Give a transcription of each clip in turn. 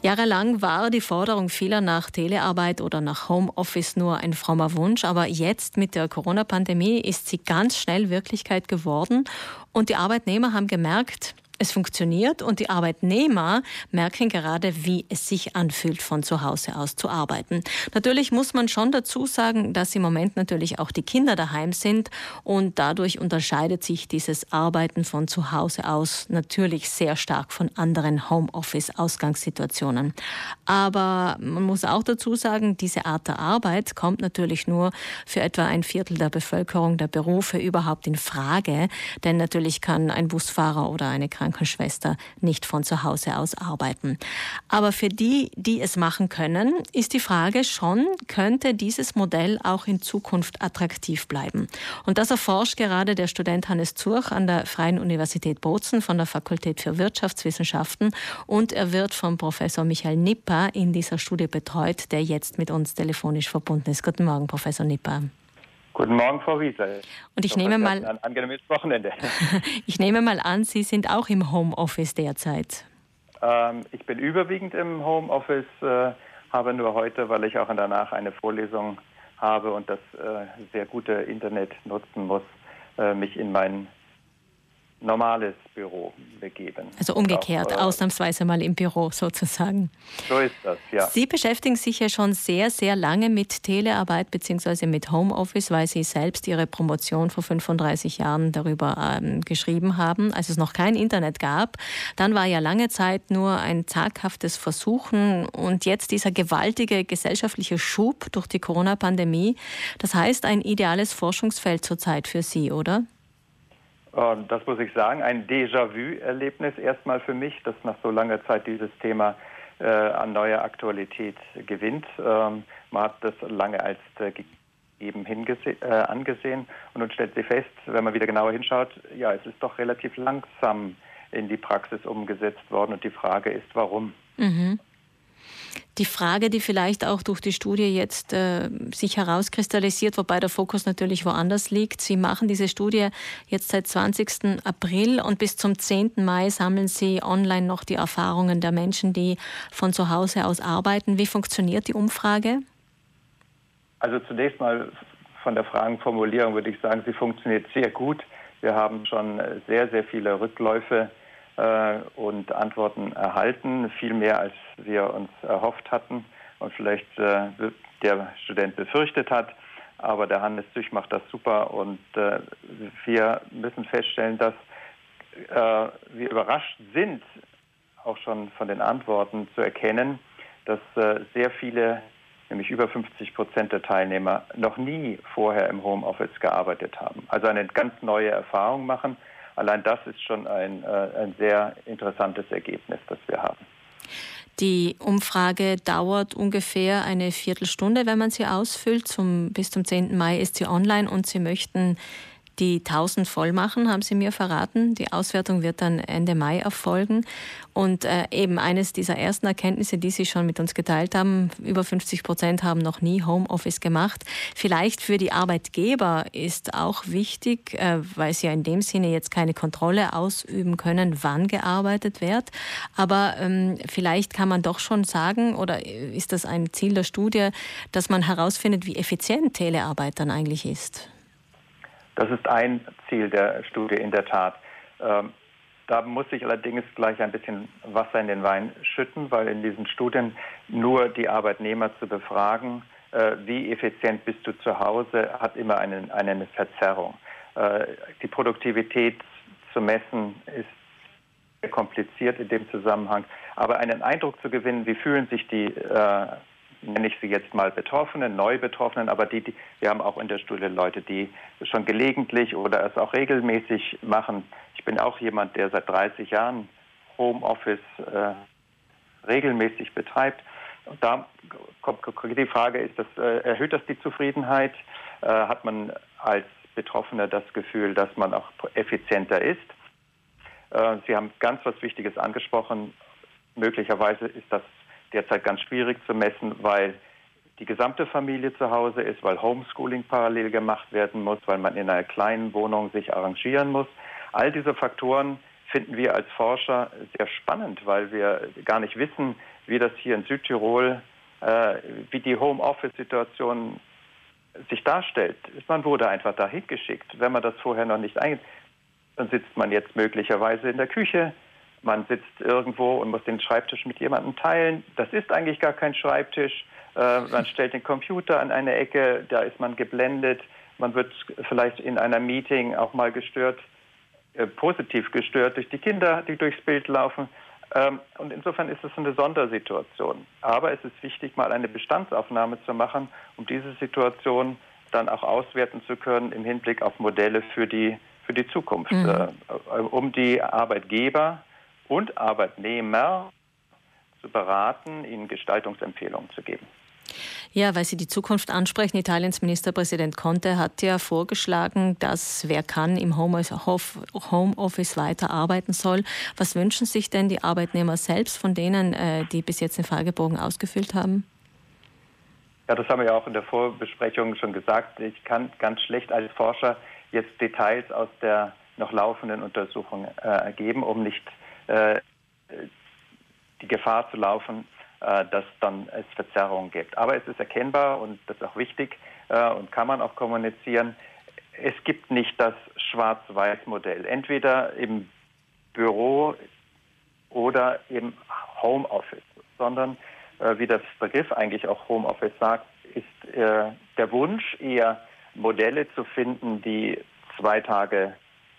Jahrelang war die Forderung vieler nach Telearbeit oder nach Homeoffice nur ein frommer Wunsch, aber jetzt mit der Corona-Pandemie ist sie ganz schnell Wirklichkeit geworden und die Arbeitnehmer haben gemerkt, es funktioniert und die Arbeitnehmer merken gerade, wie es sich anfühlt, von zu Hause aus zu arbeiten. Natürlich muss man schon dazu sagen, dass im Moment natürlich auch die Kinder daheim sind und dadurch unterscheidet sich dieses Arbeiten von zu Hause aus natürlich sehr stark von anderen Homeoffice-Ausgangssituationen. Aber man muss auch dazu sagen, diese Art der Arbeit kommt natürlich nur für etwa ein Viertel der Bevölkerung der Berufe überhaupt in Frage, denn natürlich kann ein Busfahrer oder eine Krankenschwester Krankenschwester nicht von zu Hause aus arbeiten. Aber für die, die es machen können, ist die Frage schon, könnte dieses Modell auch in Zukunft attraktiv bleiben? Und das erforscht gerade der Student Hannes Zurch an der Freien Universität Bozen von der Fakultät für Wirtschaftswissenschaften und er wird von Professor Michael Nipper in dieser Studie betreut, der jetzt mit uns telefonisch verbunden ist. Guten Morgen, Professor Nipper. Guten Morgen, Frau Wiesel. Und ich, ich nehme mal ein angenehmes Wochenende. ich nehme mal an, Sie sind auch im Homeoffice derzeit. Ähm, ich bin überwiegend im Homeoffice, äh, habe nur heute, weil ich auch danach eine Vorlesung habe und das äh, sehr gute Internet nutzen muss, äh, mich in mein normales Büro begeben. Also umgekehrt, auch, äh, ausnahmsweise mal im Büro sozusagen. So ist das, ja. Sie beschäftigen sich ja schon sehr, sehr lange mit Telearbeit bzw. mit Homeoffice, weil Sie selbst Ihre Promotion vor 35 Jahren darüber ähm, geschrieben haben, als es noch kein Internet gab. Dann war ja lange Zeit nur ein zaghaftes Versuchen und jetzt dieser gewaltige gesellschaftliche Schub durch die Corona-Pandemie. Das heißt, ein ideales Forschungsfeld zurzeit für Sie, oder? Ähm, das muss ich sagen, ein Déjà-vu-Erlebnis erstmal für mich, dass nach so langer Zeit dieses Thema äh, an neuer Aktualität gewinnt. Ähm, man hat das lange als äh, gegeben äh, angesehen und nun stellt sie fest, wenn man wieder genauer hinschaut, ja, es ist doch relativ langsam in die Praxis umgesetzt worden und die Frage ist, warum. Mhm. Die Frage, die vielleicht auch durch die Studie jetzt äh, sich herauskristallisiert, wobei der Fokus natürlich woanders liegt. Sie machen diese Studie jetzt seit 20. April und bis zum 10. Mai sammeln Sie online noch die Erfahrungen der Menschen, die von zu Hause aus arbeiten. Wie funktioniert die Umfrage? Also zunächst mal von der Fragenformulierung würde ich sagen, sie funktioniert sehr gut. Wir haben schon sehr, sehr viele Rückläufe und Antworten erhalten, viel mehr als wir uns erhofft hatten und vielleicht äh, der Student befürchtet hat. Aber der Hannes Züch macht das super und äh, wir müssen feststellen, dass äh, wir überrascht sind, auch schon von den Antworten zu erkennen, dass äh, sehr viele, nämlich über 50 Prozent der Teilnehmer, noch nie vorher im Homeoffice gearbeitet haben. Also eine ganz neue Erfahrung machen Allein das ist schon ein, äh, ein sehr interessantes Ergebnis, das wir haben. Die Umfrage dauert ungefähr eine Viertelstunde, wenn man sie ausfüllt. Zum, bis zum 10. Mai ist sie online und Sie möchten die 1000 voll machen, haben Sie mir verraten. Die Auswertung wird dann Ende Mai erfolgen. Und äh, eben eines dieser ersten Erkenntnisse, die Sie schon mit uns geteilt haben, über 50 Prozent haben noch nie Homeoffice gemacht. Vielleicht für die Arbeitgeber ist auch wichtig, äh, weil sie ja in dem Sinne jetzt keine Kontrolle ausüben können, wann gearbeitet wird. Aber ähm, vielleicht kann man doch schon sagen, oder ist das ein Ziel der Studie, dass man herausfindet, wie effizient Telearbeit dann eigentlich ist? Das ist ein Ziel der Studie in der Tat. Ähm, da muss ich allerdings gleich ein bisschen Wasser in den Wein schütten, weil in diesen Studien nur die Arbeitnehmer zu befragen, äh, wie effizient bist du zu Hause, hat immer einen, eine Verzerrung. Äh, die Produktivität zu messen ist sehr kompliziert in dem Zusammenhang. Aber einen Eindruck zu gewinnen, wie fühlen sich die äh, nenne ich sie jetzt mal Betroffenen, Neu-Betroffenen, aber die, die, wir haben auch in der Studie Leute, die schon gelegentlich oder es auch regelmäßig machen. Ich bin auch jemand, der seit 30 Jahren Homeoffice äh, regelmäßig betreibt. Und da kommt die Frage, ist das, äh, erhöht das die Zufriedenheit? Äh, hat man als Betroffener das Gefühl, dass man auch effizienter ist? Äh, Sie haben ganz was Wichtiges angesprochen. Möglicherweise ist das derzeit ganz schwierig zu messen, weil die gesamte Familie zu Hause ist, weil Homeschooling parallel gemacht werden muss, weil man in einer kleinen Wohnung sich arrangieren muss. All diese Faktoren finden wir als Forscher sehr spannend, weil wir gar nicht wissen, wie das hier in Südtirol, äh, wie die Homeoffice-Situation sich darstellt. Man wurde einfach dahin geschickt. Wenn man das vorher noch nicht ein, dann sitzt man jetzt möglicherweise in der Küche, man sitzt irgendwo und muss den Schreibtisch mit jemandem teilen. Das ist eigentlich gar kein Schreibtisch. Äh, man stellt den Computer an eine Ecke, da ist man geblendet. Man wird vielleicht in einer Meeting auch mal gestört, äh, positiv gestört durch die Kinder, die durchs Bild laufen. Ähm, und insofern ist es eine Sondersituation. Aber es ist wichtig, mal eine Bestandsaufnahme zu machen, um diese Situation dann auch auswerten zu können im Hinblick auf Modelle für die, für die Zukunft, mhm. äh, um die Arbeitgeber und Arbeitnehmer zu beraten, ihnen Gestaltungsempfehlungen zu geben. Ja, weil Sie die Zukunft ansprechen. Italiens Ministerpräsident Conte hat ja vorgeschlagen, dass wer kann im Homeoffice weiterarbeiten soll. Was wünschen sich denn die Arbeitnehmer selbst von denen, äh, die bis jetzt den Fragebogen ausgefüllt haben? Ja, das haben wir ja auch in der Vorbesprechung schon gesagt. Ich kann ganz schlecht als Forscher jetzt Details aus der noch laufenden Untersuchung äh, ergeben, um nicht äh, die Gefahr zu laufen, äh, dass dann es Verzerrungen gibt. Aber es ist erkennbar und das ist auch wichtig äh, und kann man auch kommunizieren. Es gibt nicht das Schwarz-Weiß-Modell. Entweder im Büro oder im Homeoffice, sondern äh, wie das Begriff eigentlich auch Homeoffice sagt, ist der Wunsch eher Modelle zu finden, die zwei Tage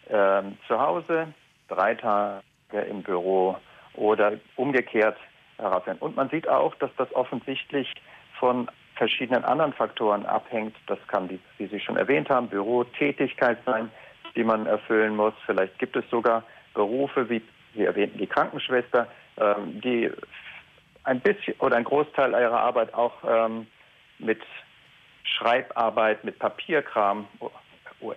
ähm, zu Hause, drei Tage im Büro oder umgekehrt herausfinden. Und man sieht auch, dass das offensichtlich von verschiedenen anderen Faktoren abhängt. Das kann, die, wie Sie schon erwähnt haben, Bürotätigkeit sein, die man erfüllen muss. Vielleicht gibt es sogar Berufe, wie Sie erwähnten, die Krankenschwester, ähm, die ein bisschen oder ein Großteil ihrer Arbeit auch ähm, mit Schreibarbeit, mit Papierkram,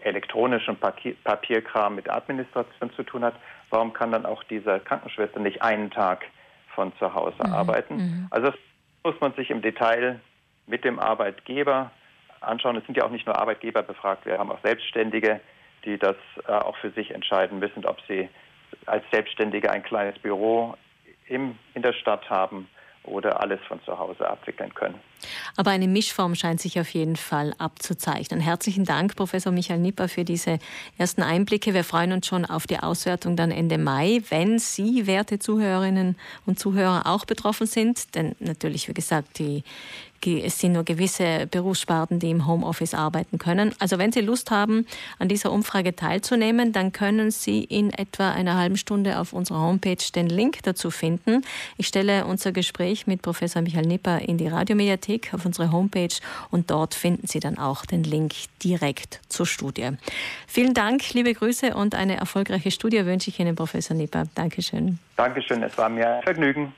elektronischem Papierkram, mit Administration zu tun hat. Warum kann dann auch diese Krankenschwester nicht einen Tag von zu Hause mhm. arbeiten. Mhm. Also das muss man sich im Detail mit dem Arbeitgeber anschauen. Es sind ja auch nicht nur Arbeitgeber befragt, wir haben auch Selbstständige, die das äh, auch für sich entscheiden müssen, ob sie als Selbstständige ein kleines Büro im, in der Stadt haben oder alles von zu Hause abwickeln können. Aber eine Mischform scheint sich auf jeden Fall abzuzeichnen. Herzlichen Dank, Professor Michael Nipper, für diese ersten Einblicke. Wir freuen uns schon auf die Auswertung dann Ende Mai, wenn Sie, werte Zuhörerinnen und Zuhörer, auch betroffen sind. Denn natürlich, wie gesagt, die es sind nur gewisse Berufssparten, die im Homeoffice arbeiten können. Also wenn Sie Lust haben, an dieser Umfrage teilzunehmen, dann können Sie in etwa einer halben Stunde auf unserer Homepage den Link dazu finden. Ich stelle unser Gespräch mit Professor Michael Nipper in die Radiomediathek auf unsere Homepage und dort finden Sie dann auch den Link direkt zur Studie. Vielen Dank, liebe Grüße und eine erfolgreiche Studie wünsche ich Ihnen, Professor Nipper. Dankeschön. Dankeschön, es war mir ein Vergnügen.